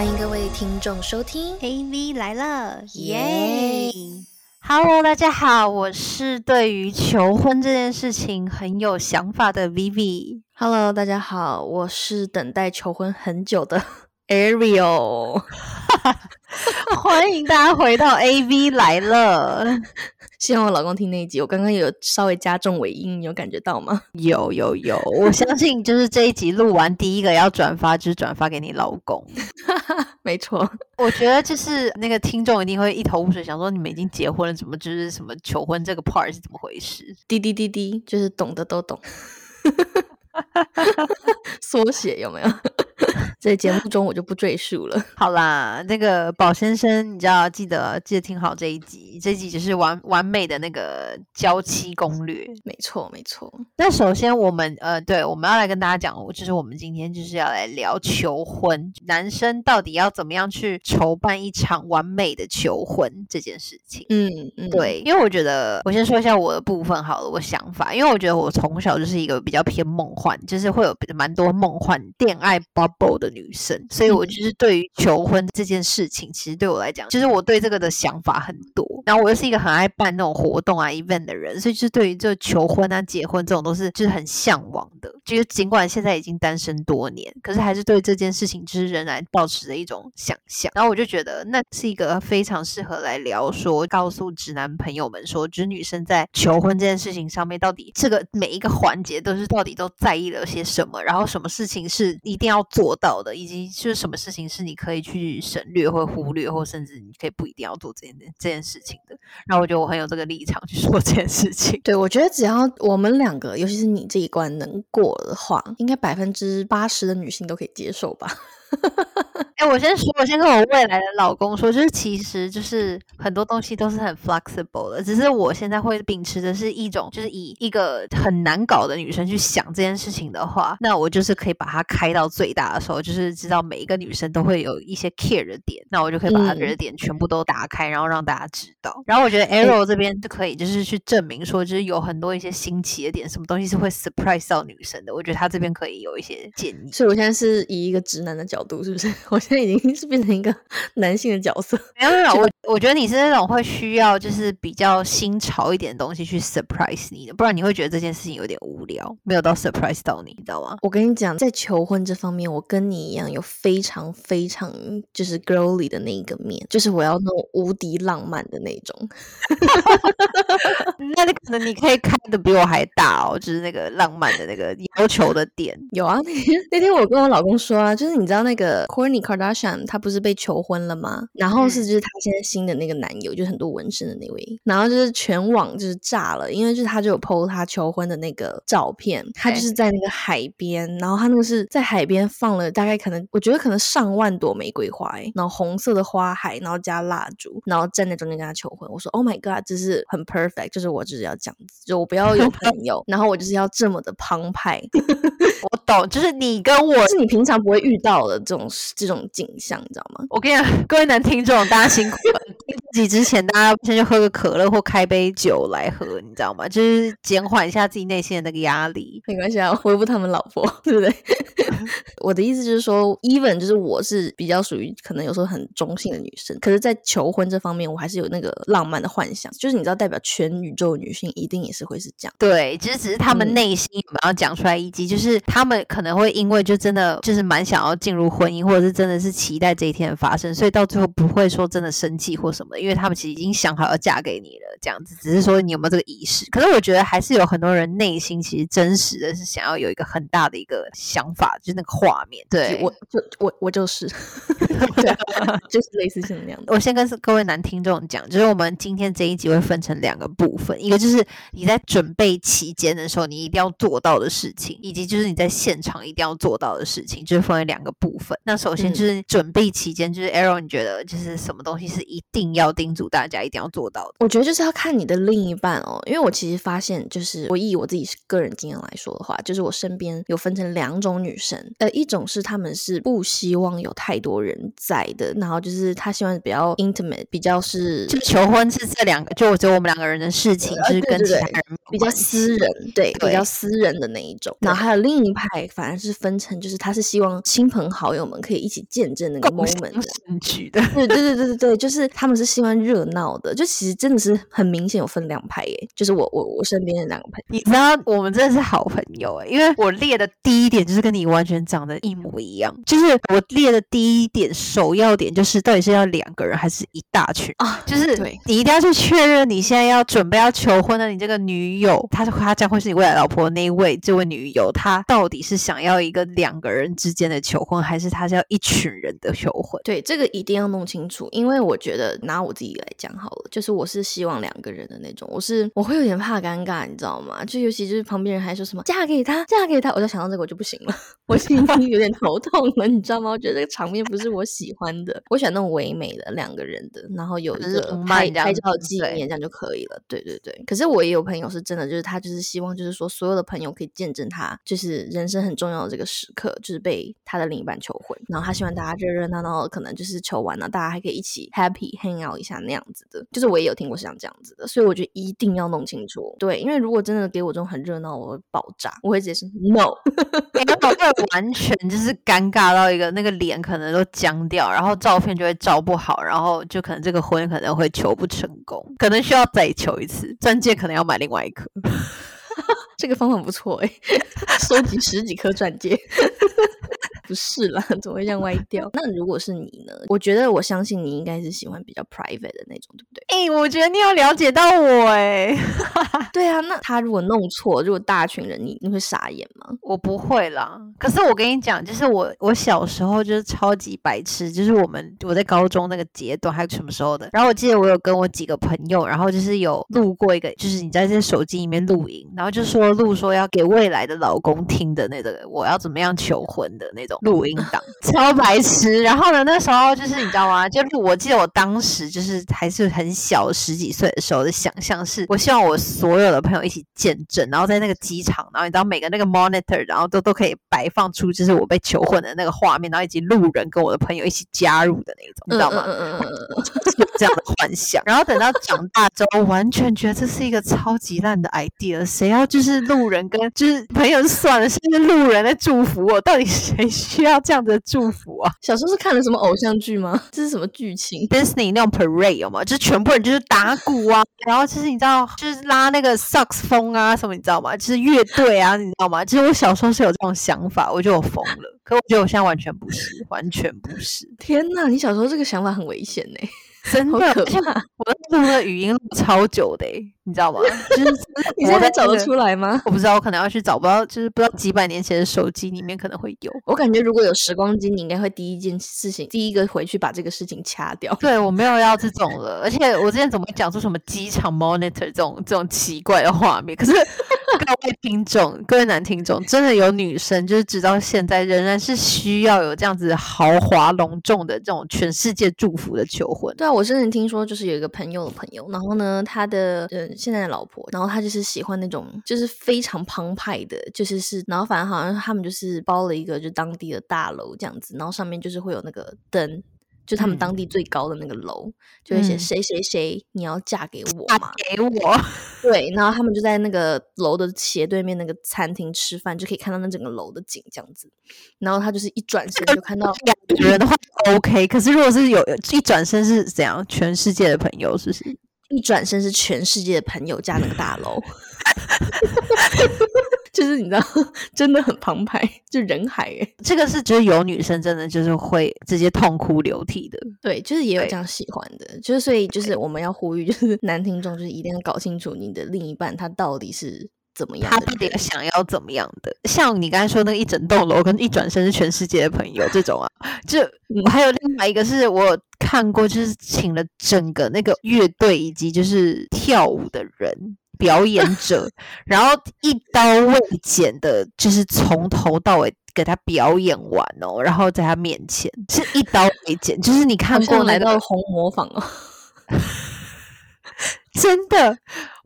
欢迎各位听众收听 AV 来了，耶！Hello，大家好，我是对于求婚这件事情很有想法的 Vivi。Hello，大家好，我是等待求婚很久的 Ariel。欢迎大家回到 AV 来了。希望我老公听那一集，我刚刚有稍微加重尾音，你有感觉到吗？有有有，我相信就是这一集录完，第一个要转发就是转发给你老公。没错，我觉得就是那个听众一定会一头雾水，想说你们已经结婚了，怎么就是什么求婚这个 part 是怎么回事？滴滴滴滴，就是懂的都懂。缩写有没有？在节目中我就不赘述了。好啦，那个宝先生，你知道记得记得听好这一集，这一集就是完完美的那个娇妻攻略。没错，没错。那首先我们呃，对，我们要来跟大家讲，就是我们今天就是要来聊求婚，男生到底要怎么样去筹办一场完美的求婚这件事情。嗯嗯，对，因为我觉得我先说一下我的部分好了，我想法，因为我觉得我从小就是一个比较偏梦幻，就是会有蛮多梦幻恋爱 bubble 的女生，所以我就是对于求婚这件事情，其实对我来讲，就是我对这个的想法很多。然后我又是一个很爱办那种活动啊 event 的人，所以就是对于这求婚啊、结婚这种都是就是很向往的。就是尽管现在已经单身多年，可是还是对这件事情就是仍然保持着一种想象。然后我就觉得那是一个非常适合来聊说，告诉直男朋友们说，就是女生在求婚这件事情上面，到底这个每一个环节都是到底都在意了些什么，然后什么事情是一定要做做到的，以及就是什么事情是你可以去省略或忽略，或甚至你可以不一定要做这件这件事情的。然后我觉得我很有这个立场去说这件事情。对，我觉得只要我们两个，尤其是你这一关能过的话，应该百分之八十的女性都可以接受吧。哎、我先说，我先跟我未来的老公说，就是其实就是很多东西都是很 flexible 的，只是我现在会秉持的是一种，就是以一个很难搞的女生去想这件事情的话，那我就是可以把它开到最大的时候，就是知道每一个女生都会有一些 care 的点，那我就可以把她嗯的点全部都打开，然后让大家知道。然后我觉得 Arrow 这边就可以就是去证明说，就是有很多一些新奇的点，什么东西是会 surprise 到女生的，我觉得他这边可以有一些建议。所以我现在是以一个直男的角度，是不是？我现在已经是变成一个 男性的角色。没 有没有，我我觉得你是那种会需要就是比较新潮一点的东西去 surprise 你的，不然你会觉得这件事情有点无聊，没有到 surprise 到你，你知道吗？我跟你讲，在求婚这方面，我跟你一样有非常非常就是 girly 的那一个面，就是我要那种无敌浪漫的那种。那你可能你可以开的比我还大哦，就是那个浪漫的那个要求的点。有啊，那天那天我跟我老公说啊，就是你知道那个 Kourtney Kardashian 她不是被求婚了吗？然后是就是她现在新的那个男友，就是很多纹身的那位，然后就是全网就是炸了，因为就是他就有 PO 他求婚的那个照片，他就是在那个海边，然后他那个是在海边放了大概可能我觉得可能上万朵玫瑰花、欸，然后红色的花海，然后加蜡烛，然后站在中间跟他求婚。我说 Oh my God，这是很 perfect，就是我就是要这样子，就我不要有朋 友，然后我就是要这么的澎湃。我懂，就是你跟我，是你平常不会遇到的这种这种景象，你知道吗？我跟你讲，各位男听众，大家辛苦了。听自己之前，大家先去喝个可乐或开杯酒来喝，你知道吗？就是减缓一下自己内心的那个压力。没关系啊，回复他们老婆，对不对？我的意思就是说，even 就是我是比较属于可能有时候很中性的女生，可是，在求婚这方面，我还是有那个浪漫的幻想，就是你知道，代表全宇宙女性一定也是会是这样。对，其实只是他们嗯内心有没有要讲出来，以及就是他们可能会因为就真的就是蛮想要进入婚姻，或者是真的是期待这一天的发生，所以到最后不会说真的生气或什么，因为他们其实已经想好要嫁给你了，这样子，只是说你有没有这个仪式。可是我觉得还是有很多人内心其实真实的是想要有一个很大的一个想法，就是那个画面。对，我就我我就是，对啊，就是类似像那样的。我先跟各位男听众讲，就是我们今天这一集会分成两个部分，一个就是你在准备期间的时候，你一定要做到的事情，以及就是你在现场一定要做到的事情，就是分为两个部分。那首先嗯就是准备期间，就是 Aaron，你觉得就是什么东西是一定要叮嘱大家一定要做到的？我觉得就是要看你的另一半哦，因为我其实发现，就是我以我自己个人经验来说的话，就是我身边有分成两种女生，呃，一种是她们是不希望有太多人在的，然后就是她希望比较 intimate，比较是就求婚是这两个，就我觉得我们两个人的事情，就是跟其他比较私人，对，对比较私人的那一种。然后还有另一派，反而是分成，就是他是希望亲朋好友们可以一起见证那个 moment 的。对对对对对对，就是他们是喜欢热闹的，就其实真的是很明显有分两派耶，就是我我我身边的两个朋友。你知道我们真的是好朋友哎，因为我列的第一点就是跟你完全长得一模一样，就是我列的第一点首要点就是到底是要两个人还是一大群啊就是你一定要去确认你现在要准备要求婚的你这个女友，她是她将会是你未来老婆的那一位这位女友，她到底是想要一个两个人之间的求婚，还是他是要一群人的求婚？对，这个一定要弄清楚，因为我觉得拿我自己来讲好了，就是我是希望两个人的那种，我是我会有点怕尴尬，你知道吗？就尤其就是旁边人还说什么嫁给他，嫁给他，我就想到这个我就不行了，我心里有点头痛了，你知道吗？我觉得这个场面不是我喜欢的，我喜欢那种唯美的两个人的，然后有一很个拍拍照纪念这样就可以了。对对对，可是我也有朋友是真的，就是他就是希望就是说所有的朋友可以见证他就是人生很重要的这个时刻，就是被他的另一半求婚，然后他希望大家热热闹闹的，可能就是求完了，大家还可以一起 happy hang out 一下那样子的。就是我也有听过像这样子的，所以我觉得一定要弄清楚。对，因为如果真的给我这种很热闹，我会爆炸，我会直接说 no。因为我会完全就是尴尬到一个那个脸可能都僵掉，然后照片就会照不好，然后就可能这个婚可能会求不成功，可能需要再求一次，钻戒可能要买另外一颗。这个方法不错哎、收集十几颗钻戒。不是啦，怎么会这样歪掉？那如果是你呢？我觉得我相信你应该是喜欢比较 private 的那种，对不对？哎、我觉得你有了解到我哎、对啊，那他如果弄错，如果大群人，你你会傻眼吗？我不会啦。可是我跟你讲，就是我我小时候就是超级白痴，就是我们我在高中那个阶段还有什么时候的。然后我记得我有跟我几个朋友，然后就是有录过一个，就是你在这手机里面录音，然后就说录说要给未来的老公听的那个我要怎么样求婚的那种录音档，超白痴。然后呢，那时候就是你知道吗？就录，我记得我当时就是还是很小十几岁的时候的想象是，我希望我所有的朋友一起见证，然后在那个机场，然后你知道每个那个 monitor，然后都都可以摆放出就是我被求婚的那个画面，然后以及路人跟我的朋友一起加入的那种，你知道吗？嗯嗯嗯嗯这样的幻想，然后等到长大之后，完全觉得这是一个超级烂的 idea。谁要就是路人跟就是朋友就算了，甚至路人在祝福我，到底谁需要这样的祝福啊小时候是看了什么偶像剧吗？这是什么剧情？？Disney 那种 parade 有吗？就是全部人就是打鼓啊，然后就是你知道，就是拉那个萨克斯风啊什么，你知道吗？就是乐队啊，你知道吗？其实我小时候是有这种想法，我觉得我疯了。可我觉得我现在完全不是，完全不是，天呐，你小时候这个想法很危险呢、真可而且怕！我录那个语音录超久的、欸，你知道吗？就是 你现在找得那个出来吗？我不知道，我可能要去找，不知道就是不知道几百年前的手机里面可能会有。我感觉如果有时光机，你应该会第一件事情，第一个回去把这个事情掐掉。对我没有要这种了，而且我之前怎么会讲出什么机场 monitor 这种这种奇怪的画面？可是 各位听众，各位男听众，真的有女生就是直到现在仍然是需要有这样子豪华隆重的这种全世界祝福的求婚。对啊，我甚至听说，就是有一个朋友的朋友，然后呢，他的呃现在的老婆，然后他就是喜欢那种就是非常澎湃的，就是是，然后反正好像他们就是包了一个就当地的大楼这样子，然后上面就是会有那个灯。就他们嗯当地最高的那个楼，就会写嗯谁谁谁你要嫁给我嫁嘛？给我，对，然后他们就在那个楼的斜对面那个餐厅吃饭，就可以看到那整个楼的景这样子。然后他就是一转身就看到两个人的话 OK，可是如果是有一转身是怎样，全世界的朋友是不是？一转身是全世界的朋友加那个大楼，就是你知道，真的很澎湃，就人海哎。这个是就是有女生真的就是会直接痛哭流涕的。对，就是也有这样喜欢的，就是所以就是我们要呼吁，就是男听众就是一定要搞清楚你的另一半他到底是怎么样他到底想要怎么样的？像你刚才说那个一整栋楼跟一转身是全世界的朋友这种啊，就还有另外一个是我看过，就是请了整个那个乐队以及就是跳舞的人。表演 者，然后一刀未剪的，就是从头到尾给他表演完哦，然后在他面前是一刀未剪，就是你看过那个来到红模仿哦，真的，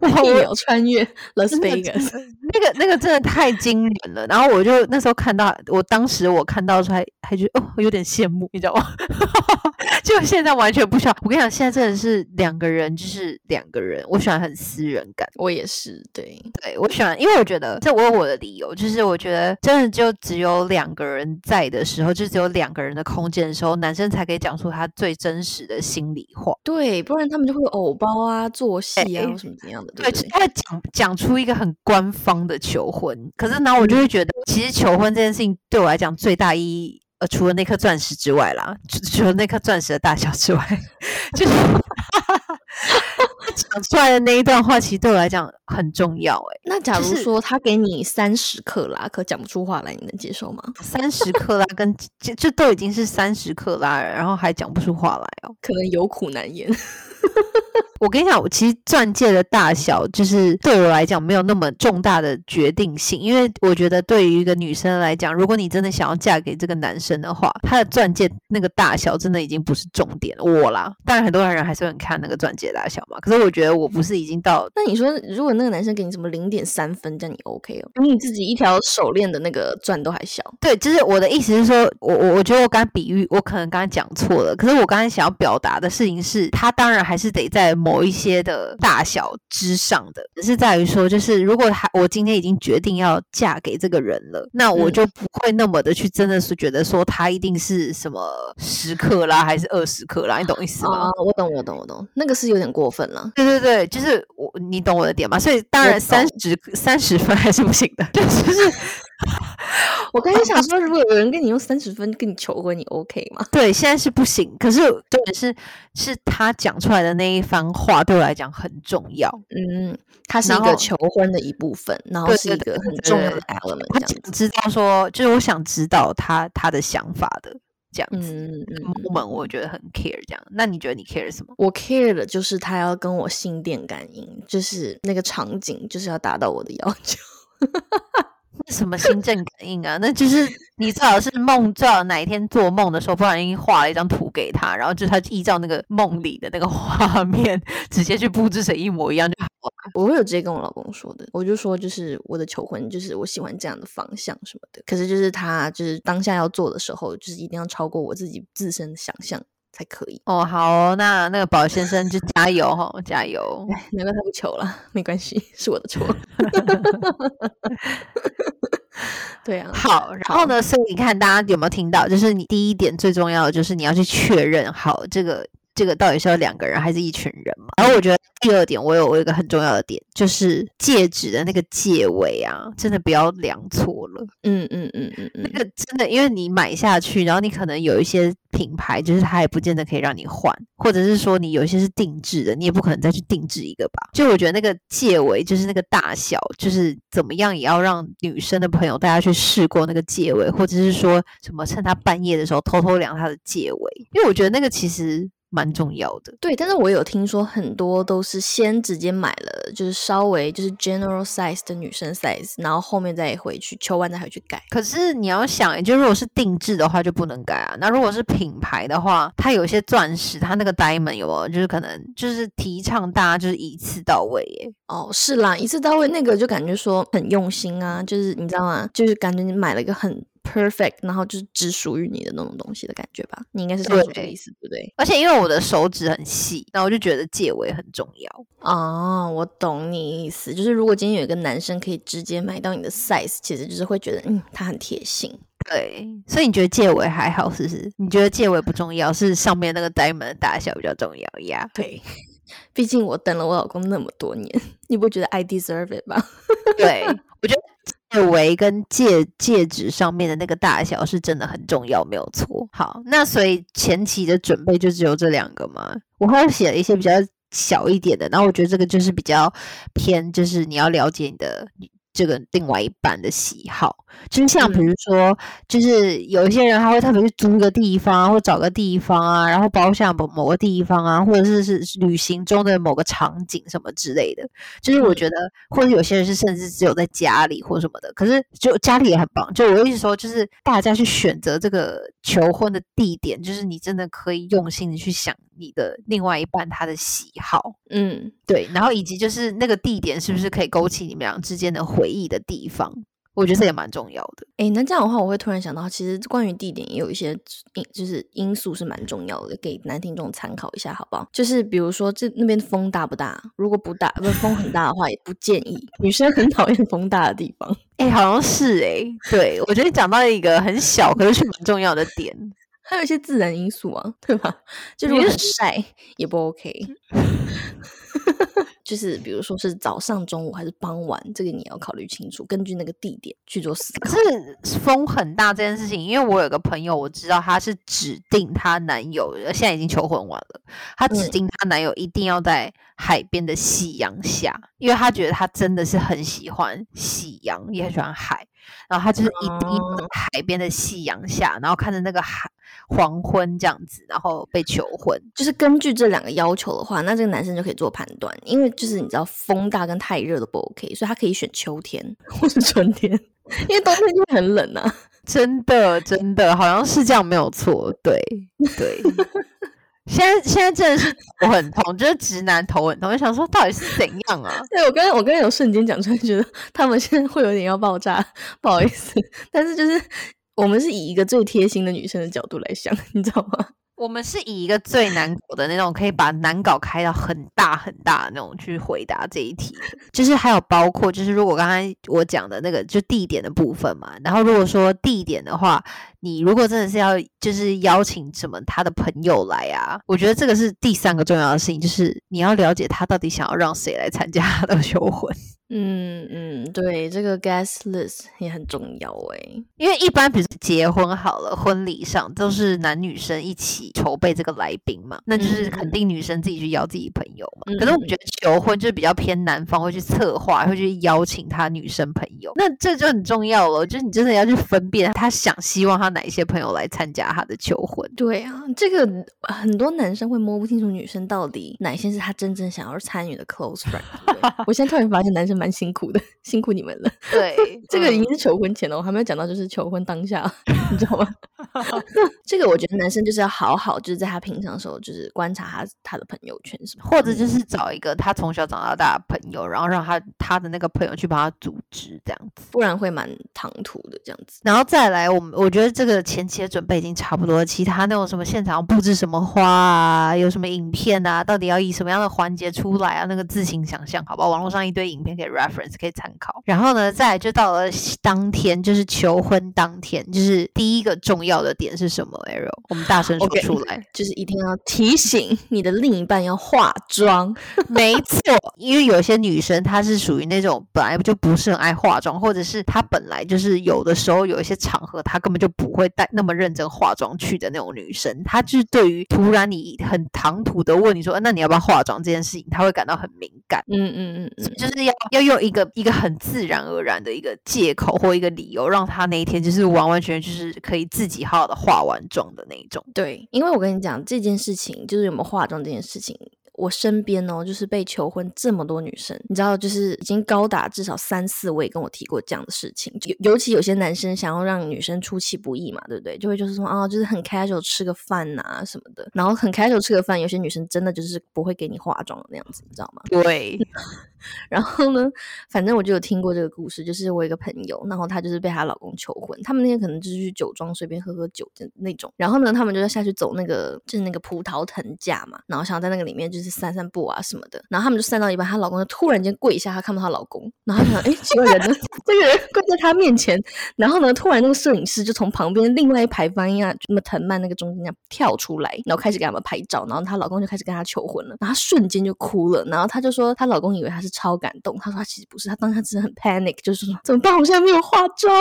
一秒穿越 Las Vegas，那个那个真的太惊人了。然后我就那时候看到，我当时我看到时候还还觉得哦，有点羡慕，你知道吗？就现在完全不需要。我跟你讲，现在真的是两个人就是两个人，我喜欢很私人感。我也是，对对，我喜欢，因为我觉得这我有我的理由，就是我觉得真的就只有两个人在的时候，就只有两个人的空间的时候，男生才可以讲出他最真实的心里话。对，不然他们就会有偶包啊、做戏啊，或什么怎样的。对，他会讲讲出一个很官方的求婚。可是呢，我就会觉得，其实求婚这件事情对我来讲最大意义。呃，除了那颗钻石之外啦，除了那颗钻石的大小之外，就是 讲出来的那一段话，其实对我来讲很重要。哎，那假如说他给你三十克拉，可讲不出话来，你能接受吗？三十克拉跟这这都已经是三十克拉了，然后还讲不出话来哦，可能有苦难言。我跟你讲，我其实钻戒的大小就是对我来讲没有那么重大的决定性，因为我觉得对于一个女生来讲，如果你真的想要嫁给这个男生的话，他的钻戒那个大小真的已经不是重点了。我啦，当然很多人还是很看那个钻戒大小嘛。可是我觉得我不是已经到……那你说，如果那个男生给你什么零点三分，这样你 OK 哦？比你自己一条手链的那个钻都还小。对，就是我的意思是说，我我我觉得我刚比喻，我可能刚才讲错了。可是我刚才想要表达的事情是，他当然还是得在某。某一些的大小之上的，只是在于说，就是如果他我今天已经决定要嫁给这个人了，那我就不会那么的去真的是觉得说他一定是什么十克拉还是二十克拉，你懂意思吗？我懂，我懂，我懂，那个是有点过分了。对对对，就是我，你懂我的点吗？所以当然三十三十分还是不行的，就是。我刚才想说，如果有人跟你用三十分跟你求婚，你 OK 吗？对，现在是不行。可是重点是，是他讲出来的那一番话对我来讲很重要。嗯，他是一个求婚的一部分，然后是一个很重要的 element。他知道说，就是我想知道他他的想法的这样子。嗯嗯嗯。我们我觉得很 care 这样。那你觉得你 care 什么？我 care 的就是他要跟我心电感应，就是那个场景，就是要达到我的要求。什么心震感应啊？那就是你最好是梦，最好哪一天做梦的时候，不然已经画了一张图给他，然后就他依照那个梦里的那个画面，直接去布置成一模一样就好了。我会有直接跟我老公说的，我就说就是我的求婚，就是我喜欢这样的方向什么的。可是就是他就是当下要做的时候，就是一定要超过我自己自身的想象。才可以哦，好，那那个宝先生就加油哈，加油！难怪他不求了，没关系，是我的错。对啊，好，然后呢？所以你看，大家有没有听到？就是你第一点最重要的，就是你要去确认好这个。这个到底是要两个人还是一群人嘛？然后我觉得第二点，我有我有一个很重要的点，就是戒指的那个戒尾啊，真的不要量错了。嗯嗯嗯嗯嗯，那个真的，因为你买下去，然后你可能有一些品牌，就是它也不见得可以让你换，或者是说你有一些是定制的，你也不可能再去定制一个吧。就我觉得那个戒尾，就是那个大小，就是怎么样也要让女生的朋友大家去试过那个戒尾，或者是说什么趁她半夜的时候偷偷量她的戒尾，因为我觉得那个其实。蛮重要的，对，但是我有听说很多都是先直接买了，就是稍微就是 general size 的女生 size，然后后面再回去求完再回去改。可是你要想，就如果是定制的话就不能改啊。那如果是品牌的话，它有些钻石，它那个 diamond 有没有？就是可能就是提倡大家就是一次到位耶。哦，是啦，一次到位那个就感觉说很用心啊，就是你知道吗？就是感觉你买了一个很。perfect，然后就是只属于你的那种东西的感觉吧，你应该是这个意思，对不对？而且因为我的手指很细，然后我就觉得戒尾很重要。哦，我懂你意思，就是如果今天有一个男生可以直接买到你的 size，其实就是会觉得，嗯，他很贴心。对，所以你觉得戒尾还好，是不是？你觉得戒尾不重要，是上面那个 diamond 的大小比较重要呀？对，毕竟我等了我老公那么多年，你不觉得 I deserve it 吗？对，我觉得。戒围跟戒戒指上面的那个大小是真的很重要，没有错。好，那所以前期的准备就只有这两个吗？我还写了一些比较小一点的，然后我觉得这个就是比较偏，就是你要了解你的。这个另外一半的喜好，就是像比如说，就是有一些人他会特别去租个地方，或找个地方啊，然后包下某某个地方啊，或者是是旅行中的某个场景什么之类的。就是我觉得，或者有些人是甚至只有在家里或什么的，可是就家里也很棒。就我一直说，就是大家去选择这个求婚的地点，就是你真的可以用心的去想你的另外一半他的喜好，嗯，对，然后以及就是那个地点是不是可以勾起你们俩之间的回忆的地方，我觉得这也蛮重要的。哎，那这样的话，我会突然想到，其实关于地点也有一些因，就是因素是蛮重要的，给男听众参考一下，好不好？就是比如说这那边风大不大？如果不大，不风很大的话，也不建议。女生很讨厌风大的地方。哎，好像是哎，对我觉得讲到一个很小，可是却蛮重要的点，还有一些自然因素啊，对吧？就如果很晒也不 OK。就是比如说是早上、中午还是傍晚，这个你要考虑清楚，根据那个地点去做思考。是风很大这件事情，因为我有个朋友，我知道她是指定她男友，现在已经求婚完了，她指定她男友一定要在海边的夕阳下，因为她觉得她真的是很喜欢夕阳，也很喜欢海。然后她就是一定海边的夕阳下，然后看着那个海黄昏这样子，然后被求婚。就是根据这两个要求的话，那这个男生就可以做判断，因为就是你知道风大跟太热都不 OK，所以他可以选秋天或是春天，因为冬天就会很冷啊。真的，真的好像是这样，没有错。对，对。现在现在真的是头很痛，就是直男头很痛，我想说到底是怎样啊？对我刚刚我刚刚有瞬间讲出来，觉得他们现在会有点要爆炸，不好意思。但是就是我们是以一个最贴心的女生的角度来想，你知道吗？我们是以一个最难搞的那种，可以把难搞开到很大很大的那种去回答这一题。就是还有包括，就是如果刚才我讲的那个就地点的部分嘛，然后如果说地点的话，你如果真的是要就是邀请什么他的朋友来啊，我觉得这个是第三个重要的事情，就是你要了解他到底想要让谁来参加他的 求婚。嗯嗯，对，这个 guest list 也很重要哎，因为一般比如结婚好了，婚礼上都是男女生一起筹备这个来宾嘛，那就是肯定女生自己去邀自己朋友嘛。可是我们觉得求婚就是比较偏男方会去策划，会去邀请他女生朋友，那这就很重要了，就是你真的要去分辨他想希望他哪一些朋友来参加他的求婚。对啊，这个很多男生会摸不清楚女生到底哪些是他真正想要参与的 close friend。我现在突然发现男生蛮辛苦的，辛苦你们了。对，这个已经是求婚前了，我还没有讲到就是求婚当下，你知道吗？这个我觉得男生就是要好好，就是在他平常的时候，就是观察他他的朋友圈什么，或者就是找一个他从小长到大的朋友，然后让他他的那个朋友去帮他组织这样子，不然会蛮唐突的这样子。然后再来，我们我觉得这个前期的准备已经差不多，其他那种什么现场布置什么花啊，有什么影片啊，到底要以什么样的环节出来啊，那个自行想象，好不好？网络上一堆影片可以 reference 可以参考。然后呢，再来就到了当天，就是求婚当天，就是第一个重要的点是什么？Arrow，我们大声说出来，就是一定要提醒你的另一半要化妆。没错，因为有些女生她是属于那种本来就不是很爱化妆，或者是她本来就是有的时候有一些场合她根本就不会带那么认真化妆去的那种女生。她就是对于突然你很唐突的问你说，那你要不要化妆这件事情，她会感到很敏感。嗯嗯嗯嗯，就是要要用一个一个很自然而然的一个借口或一个理由，让她那一天就是完完全全就是可以自己好好的化完妆的那一种。对，因为我跟你讲这件事情，就是有没有化妆这件事情。我身边哦，就是被求婚这么多女生，你知道，就是已经高达至少三四位跟我提过这样的事情。尤尤其有些男生想要让女生出其不意嘛，对不对？就会就是说啊，就是很 casual 吃个饭呐什么的，然后很 casual 吃个饭，有些女生真的就是不会给你化妆的那样子，你知道吗？对。然后呢，反正我就有听过这个故事，就是我一个朋友，然后她就是被她老公求婚，他们那天可能就是去酒庄随便喝喝酒的那种。然后呢，他们就要下去走那个就是那个葡萄藤架嘛，然后想要在那个里面就是散散步啊什么的。然后他们就散到一半，她老公就突然间跪下，她看到她老公，然后想，哎，奇怪人呢？这个人跪在她面前。然后呢，突然那个摄影师就从旁边另外一排方向那么藤蔓那个中间跳出来，然后开始给他们拍照。然后她老公就开始跟她求婚了，然后她瞬间就哭了。然后她就说，她老公以为她是。超感动，她说她其实不是，她当下真的很 panic，就是说怎么办？我现在没有化妆，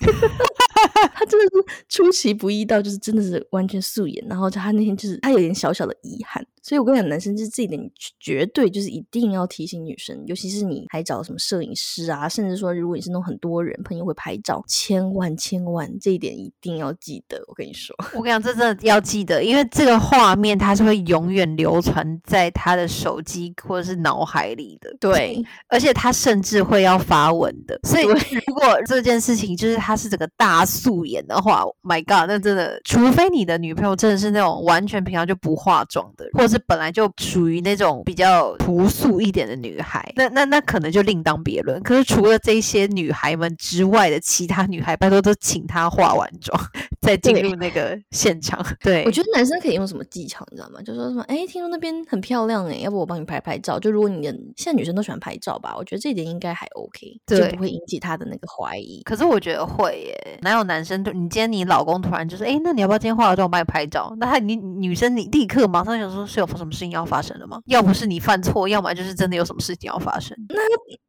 他真的是出其不意到，就是真的是完全素颜，然后他那天就是他有点小小的遗憾。所以我跟你讲，男生就是这一点绝对就是一定要提醒女生，尤其是你还找什么摄影师啊，甚至说如果你是那种很多人朋友会拍照，千万千万这一点一定要记得。我跟你说，我跟你讲，这真的要记得，因为这个画面它是会永远流传在他的手机或者是脑海里的。对，而且他甚至会要发文的。所以如果 这件事情就是他是整个大素颜的话，My God，那真的，除非你的女朋友真的是那种完全平常就不化妆的，或者是本来就属于那种比较朴素一点的女孩，那那那可能就另当别论。可是除了这些女孩们之外的其他女孩，拜托都请她化完妆再进入那个现场。对，我觉得男生可以用什么技巧，你知道吗？就说什么，哎，听说那边很漂亮，哎，要不我帮你拍拍照？就如果你的现在女生都喜欢拍照吧，我觉得这一点应该还 OK，就不会引起她的那个怀疑。可是我觉得会耶，哪有男生对你今天你老公突然就说，哎，那你要不要今天化个妆我帮你拍照？那他你女生你立刻马上想说是有什么事情要发生了吗？要不是你犯错，要么就是真的有什么事情要发生。那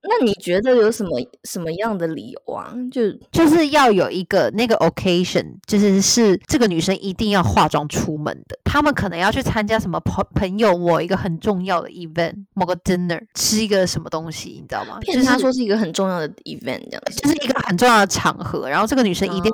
那你觉得有什么什么样的理由啊？就就是要有一个那个 occasion，就是是这个女生一定要化妆出门的。他们可能要去参加什么朋朋友我一个很重要的 event，某个 dinner，吃一个什么东西，你知道吗？就是他说是一个很重要的 event，这样就是一个很重要的场合。然后这个女生一定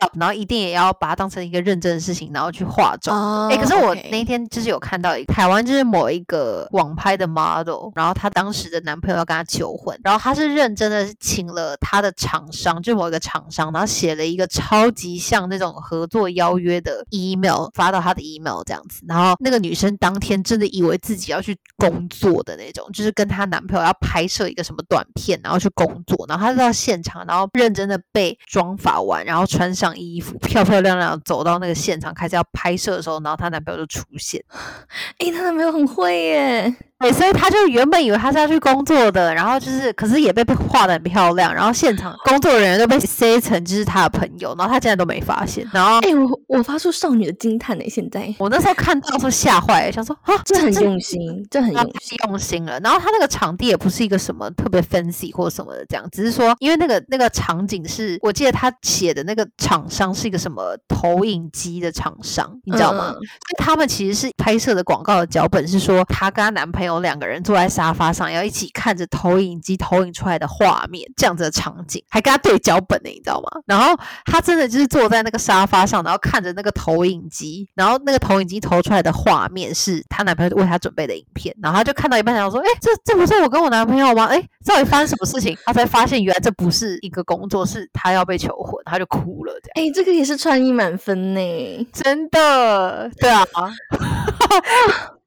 up，然后一定也要把它当成一个认真的事情，然后去化妆。哎，可是我那天就是有看到台湾就是某一个网拍的 model，然后她当时的男朋友要跟她求婚，然后她是认真的请了她的厂商，就某一个厂商，然后写了一个超级像那种合作邀约的 email 发到她的 email 这样子。然后那个女生当天真的以为自己要去工作的那种，就是跟她男朋友要拍摄一个什么短片，然后去工作。然后她到现场，然后认真的被妆发完，然后穿上衣服，漂漂亮亮走到那个现场开始要拍摄的时候，然后她男朋友就出现。哎，她男朋友很会耶。对，所以他就原本以为他是要去工作的，然后就是，可是也被画的很漂亮，然后现场工作人员都被塞成就是他的朋友，然后他竟然都没发现。然后，哎，我我发出少女的惊叹呢！现在我那时候看到时候吓坏了，想说啊，这很用心，这很用心用心了。然后他那个场地也不是一个什么特别 fancy 或什么的，这样，只是说因为那个那个场景是我记得他写的那个厂商是一个什么投影机的厂商，你知道吗？所以他们其实是拍摄的广告的脚本是说她跟她男朋友两个人坐在沙发上，要一起看着投影机投影出来的画面，这样子的场景，还跟他对脚本呢，你知道吗？然后他真的就是坐在那个沙发上，然后看着那个投影机，然后那个投影机投出来的画面是她男朋友为她准备的影片，然后他就看到一半，想说：“哎，这这不是我跟我男朋友吗？哎，到底发生什么事情？”他才发现原来这不是一个工作，是他要被求婚，他就哭了。这样，哎，这个也是创意满分呢，真的，对啊。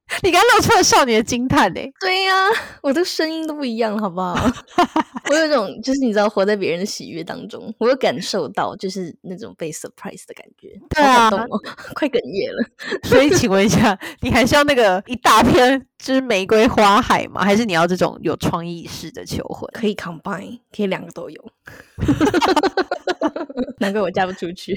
你刚露出了少年的惊叹呢？对呀，我的声音都不一样，好不好？我有种就是你知道，活在别人的喜悦当中，我有感受到就是那种被 surprise 的感觉，对啊，快哽咽了。所以请问一下，你还是要那个一大片就是玫瑰花海吗？还是你要这种有创意式的求婚？可以 combine，可以两个都有。难怪我嫁不出去。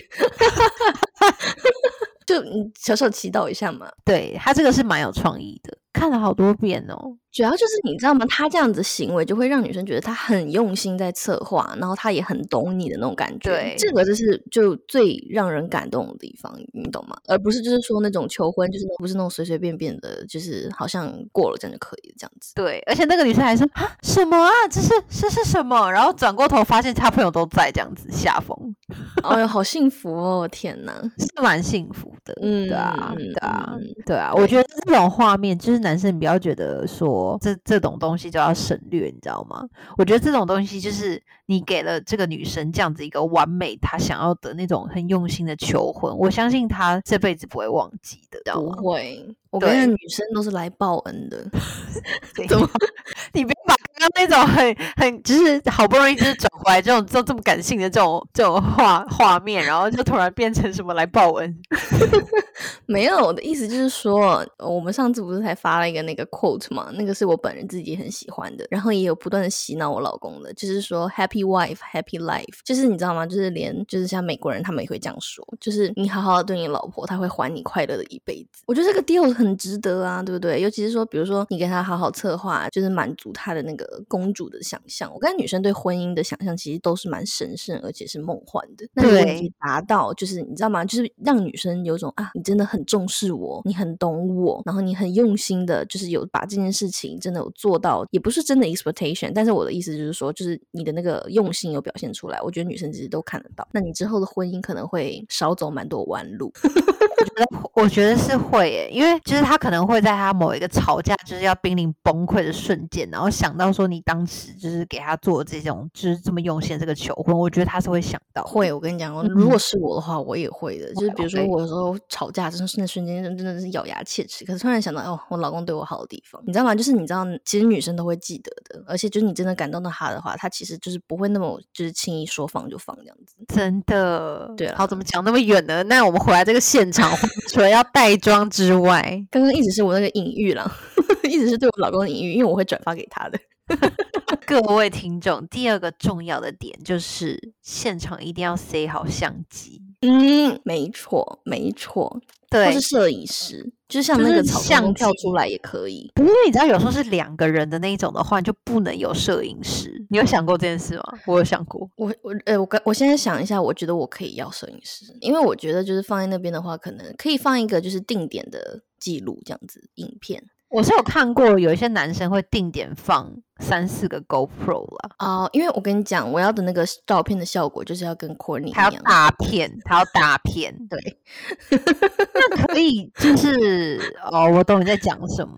就你小小祈祷一下嘛，对他这个是蛮有创意的，看了好多遍哦。主要就是你知道吗？他这样子行为就会让女生觉得他很用心在策划，然后他也很懂你的那种感觉。对，这个就是就最让人感动的地方，你懂吗？而不是就是说那种求婚，就是不是那种随随便便的，就是好像过了这样就可以这样子。对，而且那个女生还说啊什么啊？这是这是什么？然后转过头发现他朋友都在这样子下风。哎呦，好幸福哦！天哪，是蛮幸福的。嗯，对啊，对啊，对啊。我觉得这种画面就是男生不要觉得说。这这种东西就要省略，你知道吗？我觉得这种东西就是你给了这个女生这样子一个完美，她想要的那种很用心的求婚，我相信她这辈子不会忘记的，不会。我跟你，女生都是来报恩的。怎么？你别把刚刚那种很很就是好不容易就是转回来这种这这么感性的这种这种画画面，然后就突然变成什么来报恩？没有，我的意思就是说，我们上次不是才发了一个那个 quote 嘛？那个是我本人自己很喜欢的，然后也有不断的洗脑我老公的，就是说 happy wife happy life，就是你知道吗？就是连就是像美国人他们也会这样说，就是你好好的对你老婆，她会还你快乐的一辈子。我觉得这个 deal。很值得啊，对不对？尤其是说，比如说你给他好好策划，就是满足他的那个个公主的想象。我感觉女生对婚姻的想象其实都是蛮神圣而且是梦幻的。那如果你达到，就是你知道吗？就是让女生有种啊，你真的很重视我，你很懂我，然后你很用心的，就是有把这件事情真的有做到，也不是真的 expectation，但是我的意思就是说，就是你的那个用心有表现出来，我觉得女生其实都看得到。那你之后的婚姻可能会少走蛮多弯路。我觉得，我觉得是会耶，因为就是他可能会在他某一个吵架就是要濒临崩溃的瞬间，然后想到说你当时就是给他做这种就是这么用心这个求婚，我觉得他是会想到。会，我跟你讲哦，如果是我的话，我也会的。就是比如说，我有时候吵架，真的那瞬间真的是咬牙切齿，可是突然想到，哦，我老公对我好的地方，你知道吗？就是你知道，其实女生都会记得的，而且就是你真的感动到他的话，他其实就是不会那么就是轻易说放就放这样子。真的，对。好，怎么讲那么远呢？那我们回来这个现场，除了要带妆之外，刚刚一直是我那个隐喻了，一直是对我老公的隐喻，因为我会转发给他的。各位听众，第二个重要的点就是现场一定要塞好相机。嗯，没错，没错，对，或是摄影师，就像那个相跳出来也可以。不过你知道，有时候是两个人的那一种的话，就不能有摄影师。你有想过这件事吗？我有想过。我我呃，我刚我现在想一下，我觉得我可以要摄影师，因为我觉得就是放在那边的话，可能可以放一个就是定点的记录这样子影片。我是有看过有一些男生会定点放。三四个 GoPro 了哦，因为我跟你讲，我要的那个照片的效果就是要跟 Corny 一样，大片，他要大片，对，那可以 就是哦，我懂你在讲什么。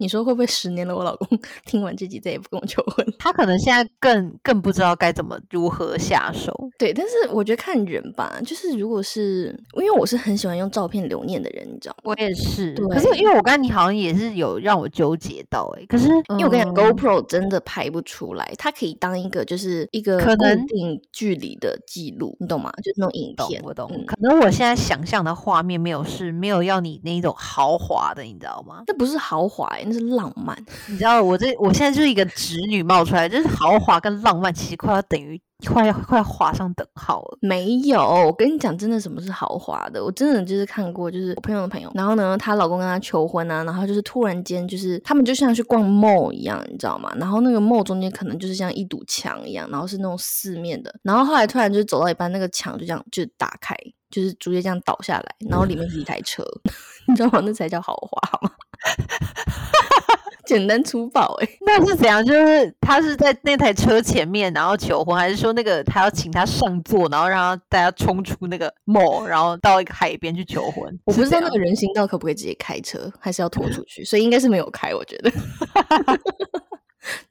你说会不会十年了，我老公 听完这集再也不跟我求婚？他可能现在更更不知道该怎么如何下手。对，但是我觉得看人吧，就是如果是因为我是很喜欢用照片留念的人，你知道吗？我也是，可是因为我刚才你好像也是有让我纠结到哎，可是因为我跟你讲 GoPro 真。真的拍不出来，它可以当一个就是一个固定距离的记录，你懂吗？就是那种影片，我懂。可能我现在想象的画面没有是没有要你那一种豪华的，你知道吗？那不是豪华，那是浪漫。你知道我这我现在就是一个直女冒出来，就是豪华跟浪漫其实快要等于。快要快划上等号了？没有，我跟你讲，真的什么是豪华的？我真的就是看过，就是我朋友的朋友，然后呢，她老公跟她求婚啊，然后就是突然间，就是他们就像去逛 mall 一样，你知道吗？然后那个 mall 中间可能就是像一堵墙一样，然后是那种四面的，然后后来突然就走到一半，那个墙就这样就打开，就是逐渐这样倒下来，然后里面是一台车，你知道吗？那才叫豪华好吗？简单粗暴哎，那是怎样？就是他是在那台车前面，然后求婚，还是说那个他要请他上座，然后让大家冲出那个 mall，然后到一个海边去求婚？我不知道那个人行道可不可以直接开车，还是要拖出去？所以应该是没有开，我觉得。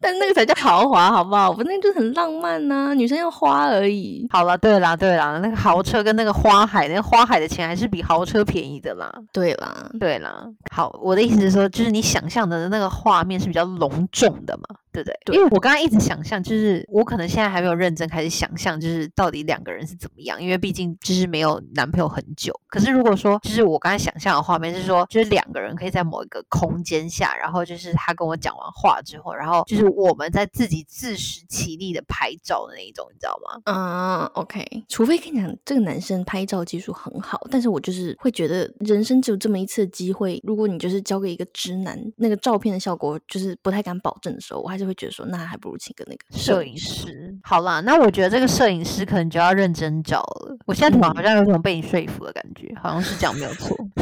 但那个才叫豪华，好不好？我，那就很浪漫呐，女生要花而已。好了，对啦，对啦，那个豪车跟那个花海，那个花海的钱还是比豪车便宜的啦。对啦，对啦。好，我的意思是说，就是你想象的那个画面是比较隆重的嘛。对不对？因为我刚刚一直想象，就是我可能现在还没有认真开始想象，就是到底两个人是怎么样。因为毕竟就是没有男朋友很久。可是如果说，就是我刚才想象的画面是说，就是两个人可以在某一个空间下，然后就是他跟我讲完话之后，然后就是我们在自己自食其力的拍照的那一种，你知道吗？嗯，OK。除非跟你讲，这个男生拍照技术很好，但是我就是会觉得人生只有这么一次机会。如果你就是交给一个直男，那个照片的效果就是不太敢保证的时候，我还是。会觉得说，那还不如请个那个摄影师。好啦，那我觉得这个摄影师可能就要认真找了。我现在好像有种被你说服的感觉，好像是讲没有错，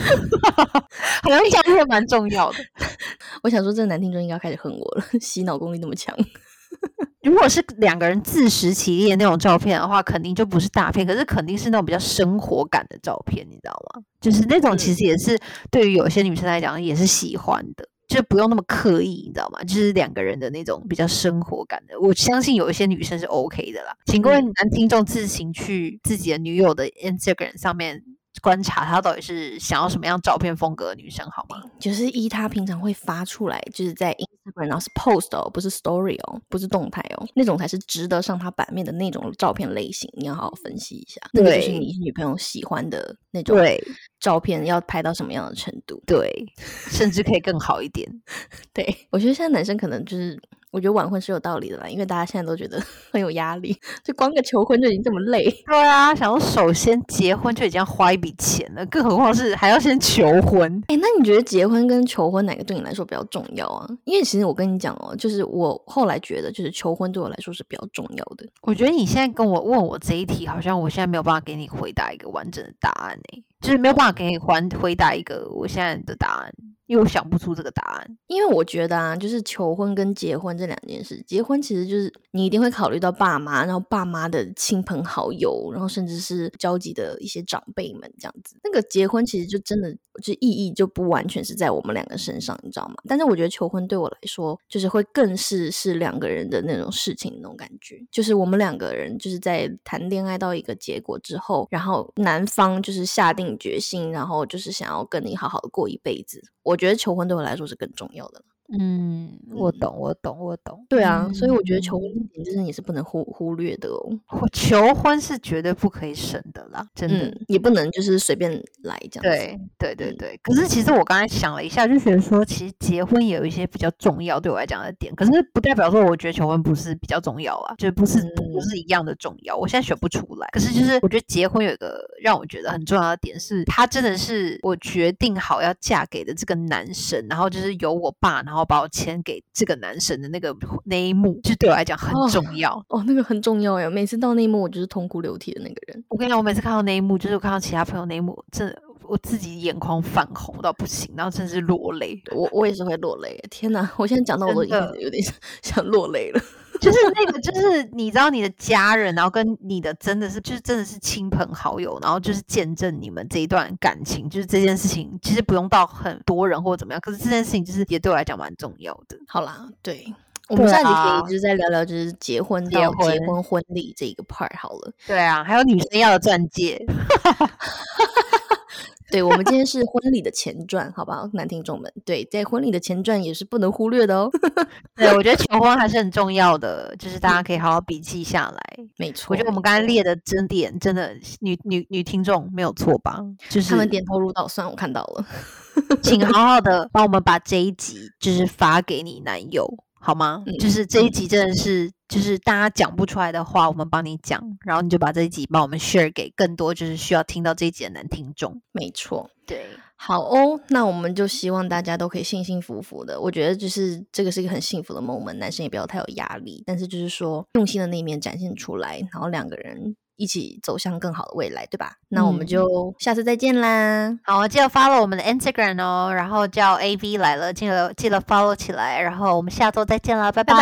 好像讲也蛮重要的。我想说，这个男听众应该开始恨我了，洗脑功力那么强。如果是两个人自食其力的那种照片的话，肯定就不是大片，可是肯定是那种比较生活感的照片，你知道吗？就是那种其实也是对于有些女生来讲也是喜欢的。就不用那么刻意，你知道吗？就是两个人的那种比较生活感的，我相信有一些女生是 OK 的啦。请各位男听众自行去自己的女友的 Instagram 上面。观察她到底是想要什么样照片风格的女生，好吗？就是依她平常会发出来，就是在 Instagram 然后是 post 哦，不是 story 哦，不是动态哦，那种才是值得上她版面的那种照片类型。你要好好分析一下，那个就是你女朋友喜欢的那种照片，要拍到什么样的程度？对，甚至可以更好一点。对我觉得现在男生可能就是。我觉得晚婚是有道理的啦，因为大家现在都觉得 很有压力，就光个求婚就已经这么累。对啊，想说首先结婚就已经要花一笔钱了，更何况是还要先求婚。哎，那你觉得结婚跟求婚哪个对你来说比较重要啊？因为其实我跟你讲哦，就是我后来觉得，就是求婚对我来说是比较重要的。我觉得你现在跟我问我这一题，好像我现在没有办法给你回答一个完整的答案诶，就是没有办法给你还回答一个我现在的答案。因为我想不出这个答案，因为我觉得啊，就是求婚跟结婚这两件事，结婚其实就是你一定会考虑到爸妈，然后爸妈的亲朋好友，然后甚至是交集的一些长辈们这样子。那个结婚其实就真的就意义就不完全是在我们两个身上，你知道吗？但是我觉得求婚对我来说，就是会更是是两个人的那种事情那种感觉，就是我们两个人就是在谈恋爱到一个结果之后，然后男方就是下定决心，然后就是想要跟你好好的过一辈子。我觉得求婚对我来说是更重要的。嗯，我懂，我懂，我懂。对啊，所以我觉得求婚这点就是你是不能忽忽略的哦。求婚是绝对不可以省的啦，真的也不能就是随便来这样。对，对，对，对。可是其实我刚才想了一下，就觉得说，其实结婚也有一些比较重要对我来讲的点，可是不代表说我觉得求婚不是比较重要啊，就不是不是一样的重要。我现在选不出来。可是就是我觉得结婚有一个让我觉得很重要的点是，他真的是我决定好要嫁给的这个男生，然后就是由我爸，然后。然后把我签给这个男神的那个那一幕，就对我来讲很重要哦。那个很重要呀，每次到那一幕，我就是痛哭流涕的那个人。我跟你讲，我每次看到那一幕，就是我看到其他朋友那一幕，真的我自己眼眶泛红到不行，然后甚至落泪。我我也是会落泪。天哪，我现在讲到我都有点 想落泪了。就是那个，就是你知道你的家人，然后跟你的真的是，就是真的是亲朋好友，然后就是见证你们这一段感情，就是这件事情，其实不用到很多人或者怎么样，可是这件事情就是也对我来讲蛮重要的。好啦，对我们下集可以就是再聊聊，就是结婚到结婚婚礼这一个 part 好了。对啊，还有女生要的钻戒。对，我们今天是婚礼的前传，好不好，男听众们？对，在婚礼的前传也是不能忽略的哦。对，我觉得求婚还是很重要的，就是大家可以好好笔记下来。没错，我觉得我们刚才列的真点，真的女女女听众没有错吧？就是他们点头如捣蒜，我看到了，请好好的帮我们把这一集就是发给你男友。好吗？就是这一集真的是，就是大家讲不出来的话，我们帮你讲，然后你就把这一集帮我们 share 给更多就是需要听到这一集的男听众。没错，对，好哦，那我们就希望大家都可以幸幸福福的。我觉得就是这个是一个很幸福的 moment，男生也不要太有压力，但是就是说用心的那一面展现出来，然后两个人。一起走向更好的未来，对吧？那我们就下次再见啦！好，记得 follow 我们的 Instagram 哦，然后叫 A V 来了，记得记得 follow 起来，然后我们下周再见啦，拜拜。